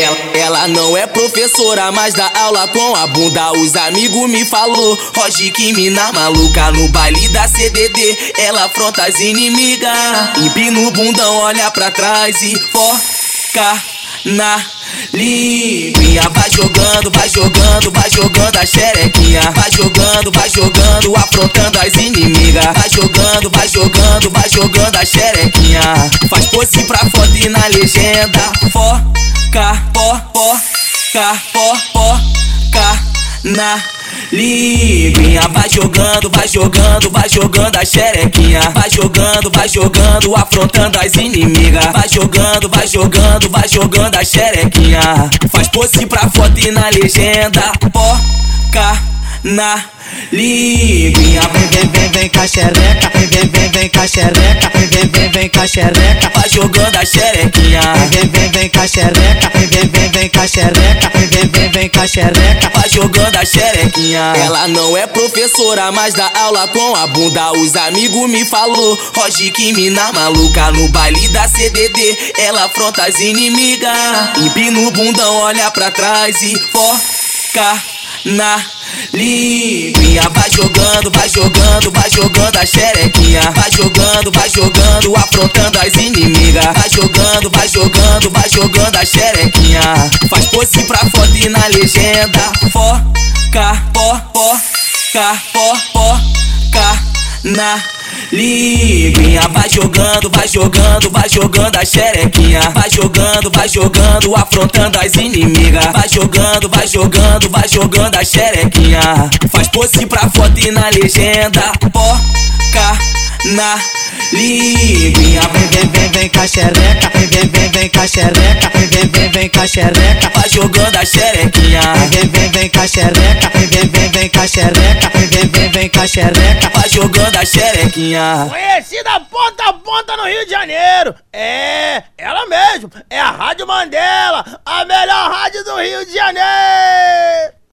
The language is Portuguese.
Ela, ela não é professora, mas dá aula com a bunda. Os amigos me falou, Rogi que mina maluca no baile da CDD. Ela afronta as inimigas, empina o bundão, olha pra trás e foca na linguinha. Vai jogando, vai jogando, vai jogando a xerequinha. Vai jogando, vai jogando, afrontando as inimigas. Vai jogando, vai jogando, vai jogando a xerequinha. Faz pose pra foto e na legenda. Foca, po, foca na linguinha. Vai jogando, vai jogando, vai jogando a xerequinha. Vai jogando, vai jogando, afrontando as inimigas. Vai jogando, vai jogando, vai jogando a xerequinha. Faz pose pra foto e na legenda. Poca na linguinha. Vem, vem, vem, vem com a xereca, vem, vem, vem, vem com a xereca, vem, vem, vem, vem com a xereca. Vai jogando a xerequinha. Vem, vem, vem com a xereca, vem, vem, vem, vem com a xereca, vem, vem, vem, vem com a xereca. Vai jogando a xerequinha. Ela não é professora, mas dá aula com a bunda. Os amigos me falou, Rogi que mina maluca no baile da CDD. Ela afronta as inimigas, empina o bundão, olha pra trás e foca na linguinha. Vai jogando, vai jogando, vai jogando a xerequinha. Vai jogando, vai jogando, afrontando as inimigas. Vai jogando, vai jogando, vai jogando a xerequinha. Faz pose pra foto e na legenda. Foca, po, foca, po, foca na linguinha. Vai jogando, vai jogando, vai jogando a xerequinha. Vai jogando, vai jogando, afrontando as inimigas. Vai jogando, vai jogando, vai jogando a xerequinha. Faz pose pra foto e na legenda. Poca na linguinha. Vem, vem, vem, vem com a xereca, vem, vem, vem, vem com a xereca, vem, vem, vem, vem com a xereca. Vai jogando a xerequinha. Vem, vem, vem com a xereca, vem, vem, vem, vem com a xereca, a xereca. Vai jogando a xerequinha. Conhecida ponta a ponta no Rio de Janeiro. É, ela mesmo. É a Rádio Mandela, a melhor rádio do Rio de Janeiro.